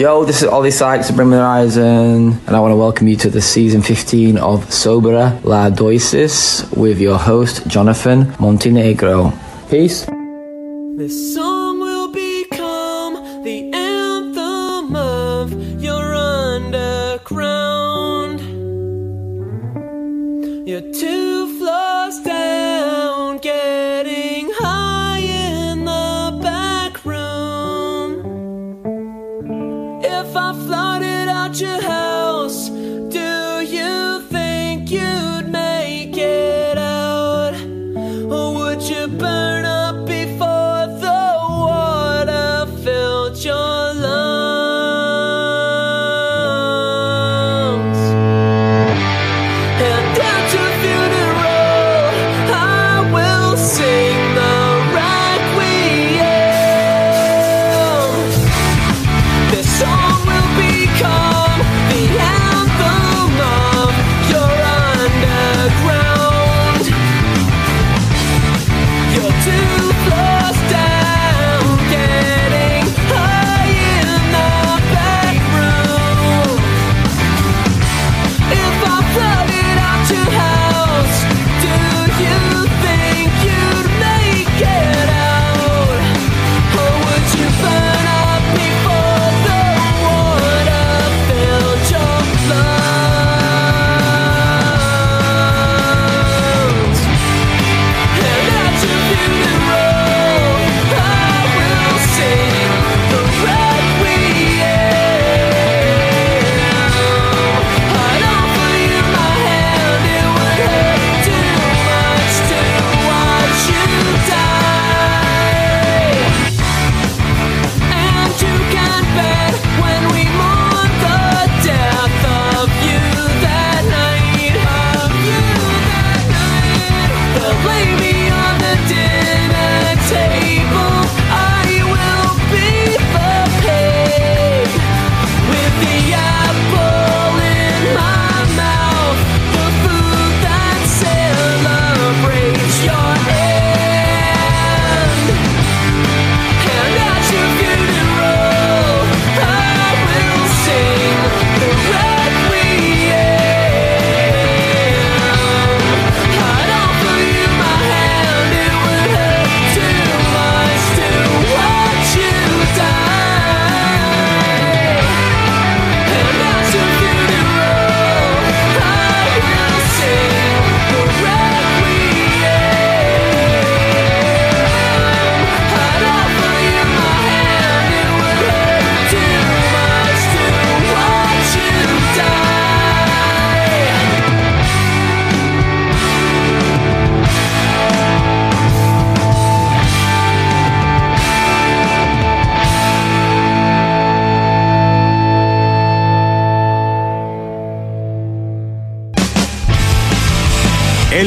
Yo, this is Ollie Sykes of the Horizon, and I want to welcome you to the season 15 of Sobera La Doisis with your host, Jonathan Montenegro. Peace.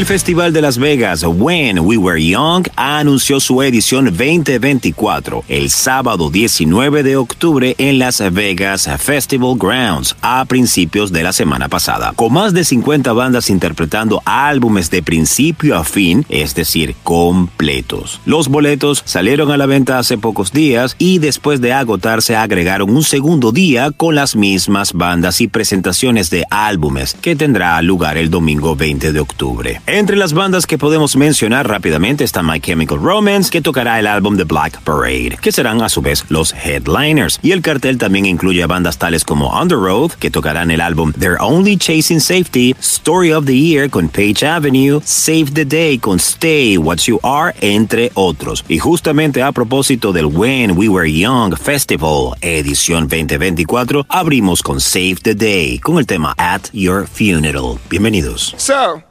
El Festival de Las Vegas When We Were Young anunció su edición 2024 el sábado 19 de octubre en Las Vegas Festival Grounds a principios de la semana pasada. Con más de 50 bandas interpretando álbumes de principio a fin, es decir, completos. Los boletos salieron a la venta hace pocos días y después de agotarse agregaron un segundo día con las mismas bandas y presentaciones de álbumes que tendrá lugar el domingo 20 de octubre. Entre las bandas que podemos mencionar rápidamente está My Chemical Romance, que tocará el álbum The Black Parade, que serán a su vez los headliners. Y el cartel también incluye a bandas tales como On the Road, que tocarán el álbum They're Only Chasing Safety, Story of the Year con Page Avenue, Save the Day con Stay What You Are, entre otros. Y justamente a propósito del When We Were Young Festival, edición 2024, abrimos con Save the Day, con el tema At Your Funeral. Bienvenidos. So,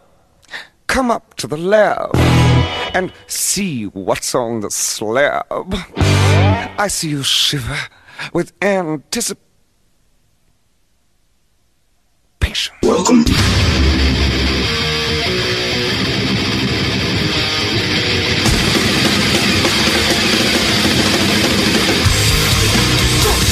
come up to the lab and see what's on the slab. I see you shiver with anticipation. Welcome.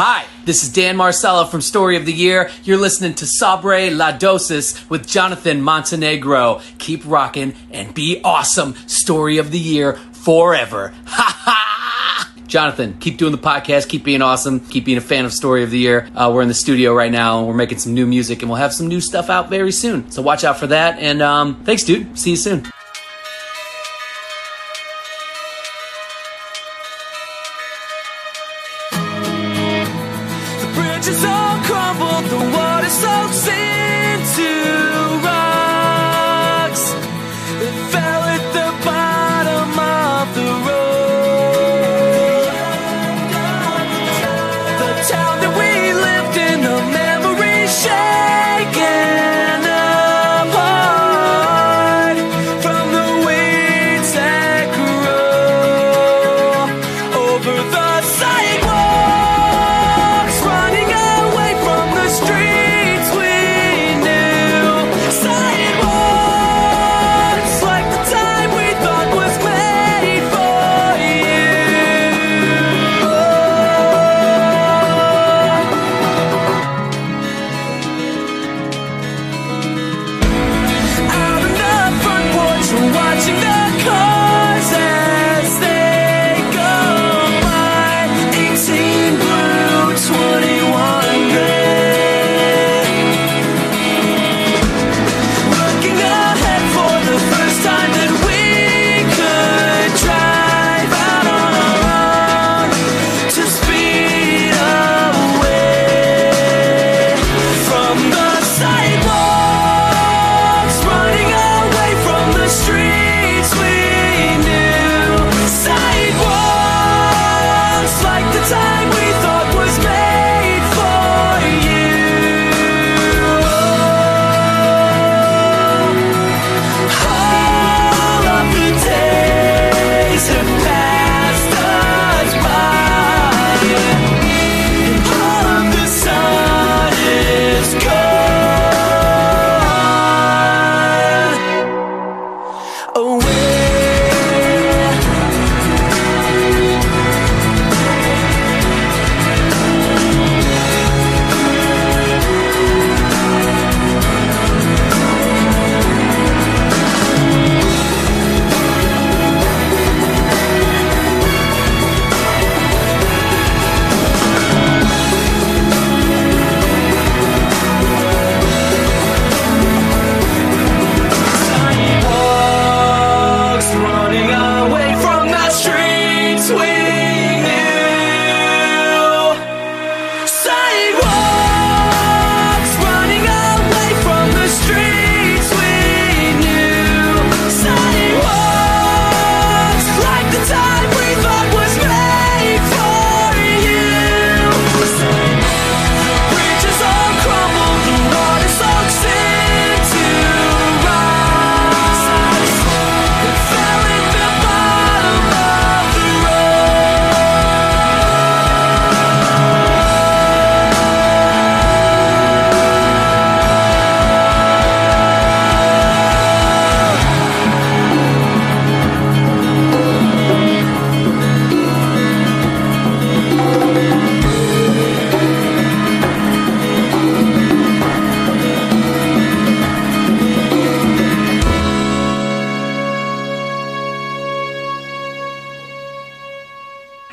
Hi, this is Dan Marcello from Story of the Year. You're listening to Sabre La Dosis with Jonathan Montenegro. Keep rocking and be awesome. Story of the Year forever. Ha ha! Jonathan, keep doing the podcast, keep being awesome, keep being a fan of Story of the Year. Uh, we're in the studio right now and we're making some new music and we'll have some new stuff out very soon. So watch out for that. And um, thanks, dude. See you soon.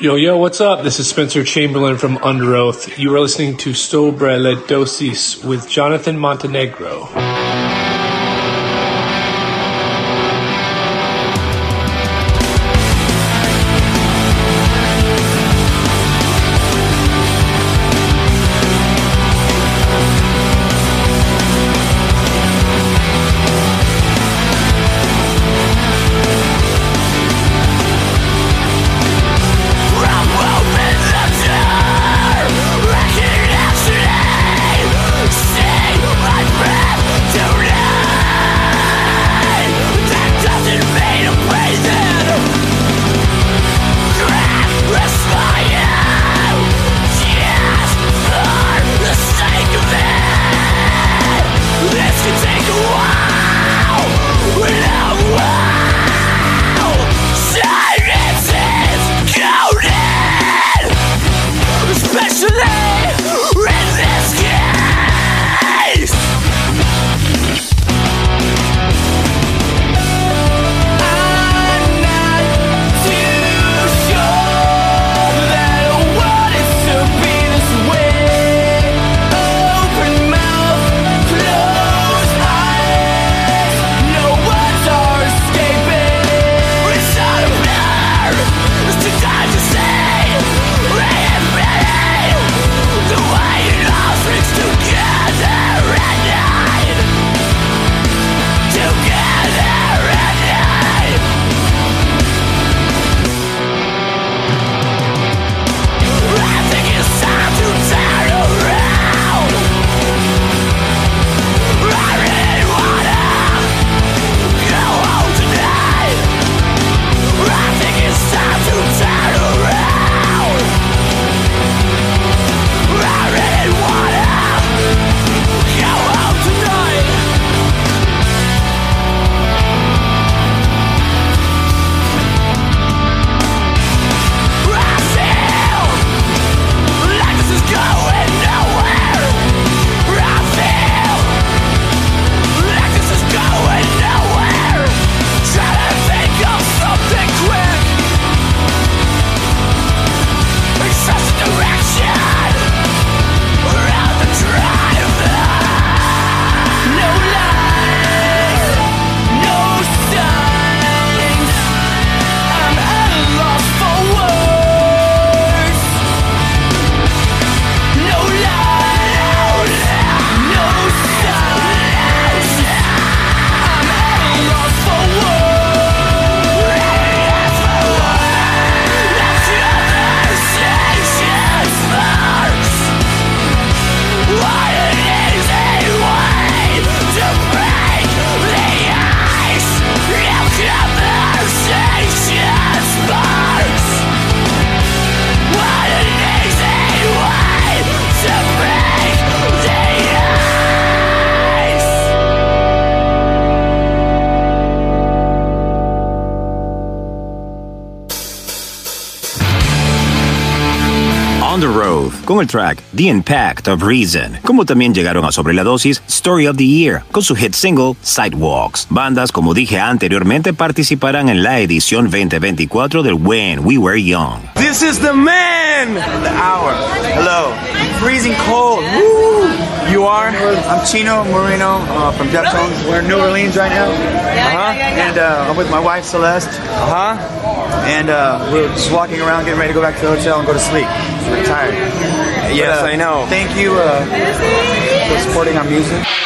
Yo, yo, what's up? This is Spencer Chamberlain from Under Oath. You are listening to Sobre Dosis with Jonathan Montenegro. On the Road, con el track The Impact of Reason, como también llegaron a Sobre la Dosis Story of the Year, con su hit single Sidewalks. Bandas, como dije anteriormente, participarán en la edición 2024 del When We Were Young. This is the man! The hour. Hello. Freezing cold. Woo! You are? I'm Chino Moreno uh, from Deftones. We're in New Orleans right now. Uh-huh. And uh, I'm with my wife Celeste. Uh huh. And uh, we're just walking around, getting ready to go back to the hotel and go to sleep. We're tired. Yes, But, uh, I know. Thank you uh, for supporting our music.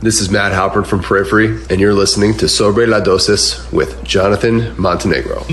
This is Matt Halpern from Periphery, and you're listening to Sobre la Dosis with Jonathan Montenegro.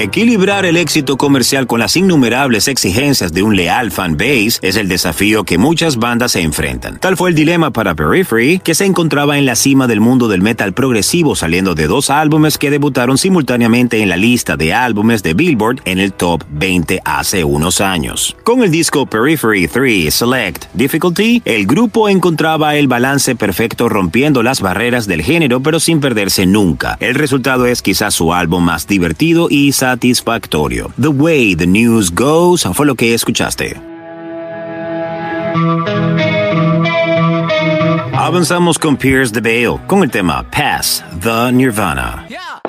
Equilibrar el éxito comercial con las innumerables exigencias de un leal fanbase es el desafío que muchas bandas se enfrentan. Tal fue el dilema para Periphery, que se encontraba en la cima del mundo del metal progresivo saliendo de dos álbumes que debutaron simultáneamente en la lista de álbumes de Billboard en el top 20 hace unos años. Con el disco Periphery 3 Select Difficulty, el grupo encontraba el balance perfecto rompiendo las barreras del género pero sin perderse nunca. El resultado es quizás su álbum más divertido y satisfactorio. The Way the News Goes fue lo que escuchaste. Avanzamos con Pierce the Veil con el tema Pass the Nirvana. Think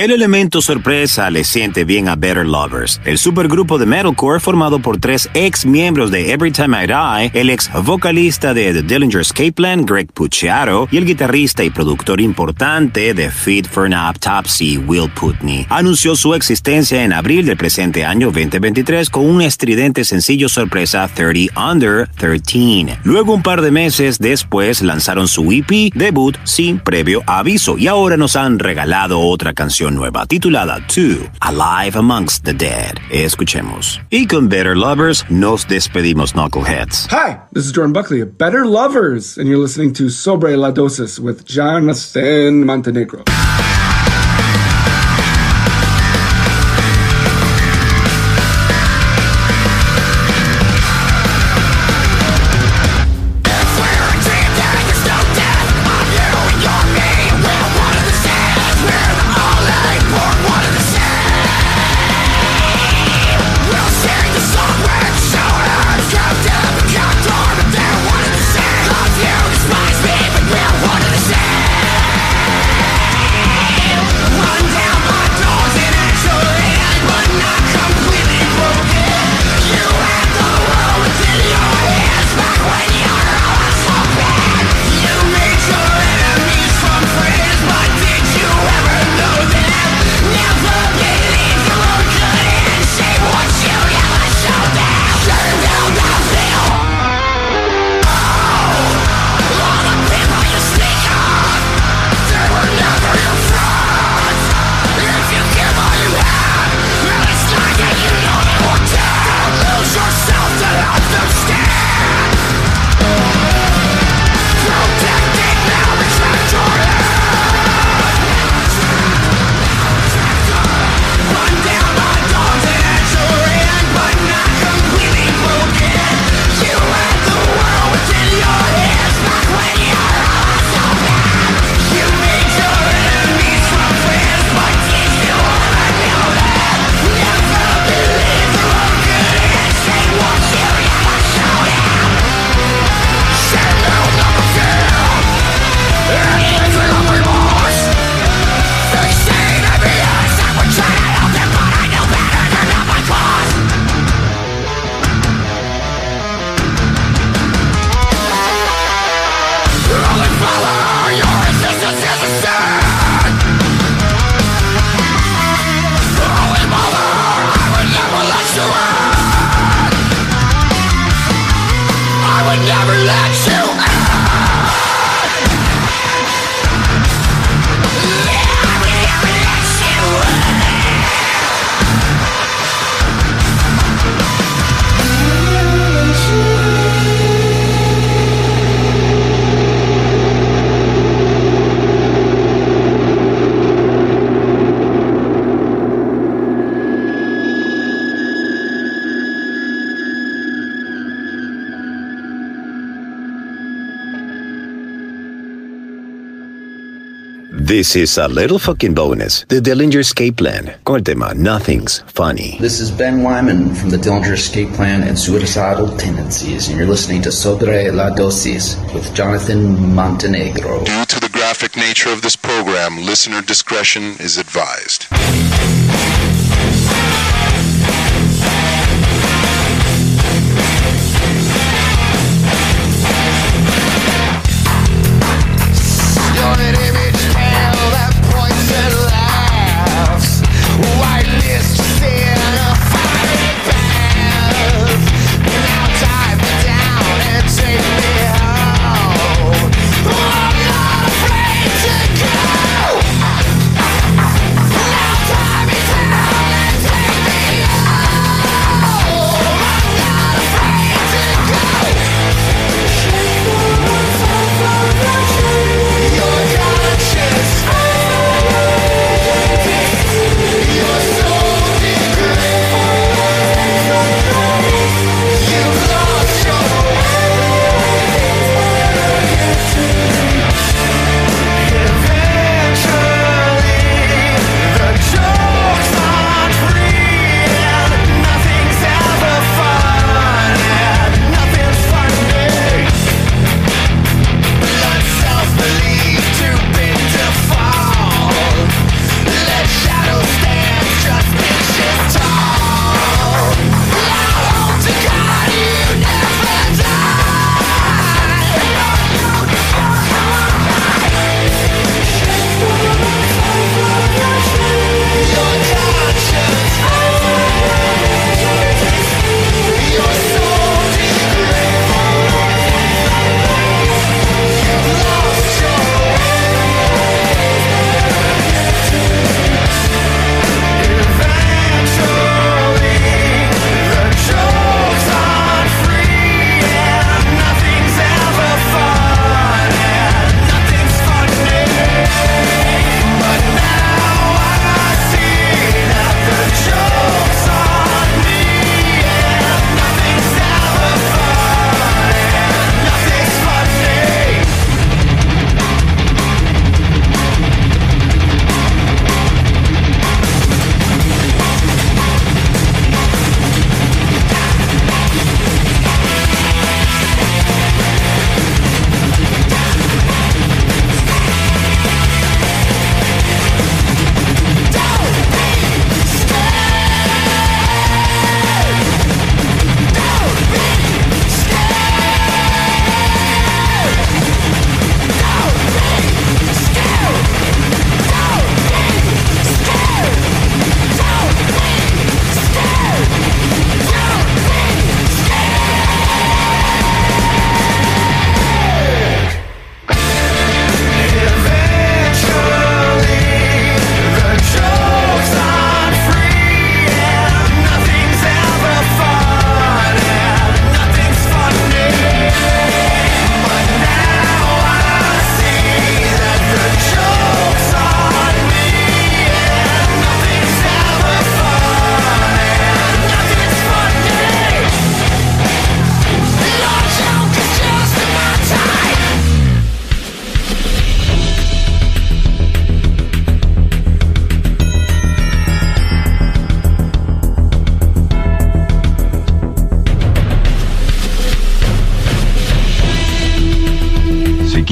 El elemento sorpresa le siente bien a Better Lovers, el supergrupo de metalcore formado por tres ex miembros de Every Time I Die, el ex vocalista de The Dillinger Escape Plan, Greg Puciato, y el guitarrista y productor importante de Fit for an Autopsy, Will Putney. Anunció su existencia en abril del presente año 2023 con un estridente sencillo sorpresa 30 Under 13. Luego, un par de meses después, lanzaron su EP debut sin previo aviso y ahora nos han regalado otra canción nueva titulada Two, Alive Amongst the Dead. Escuchemos. Y con Better Lovers nos despedimos, Knuckleheads. Hi, this is Jordan Buckley of Better Lovers, and you're listening to Sobre La Dosis with Jonathan Montenegro. This is a little fucking bonus. The Dillinger Escape Plan. Con el tema Nothing's Funny. This is Ben Wyman from the Dillinger Escape Plan and Suicidal Tendencies, and you're listening to Sobre la Dosis with Jonathan Montenegro. Due to the graphic nature of this program, listener discretion is advised.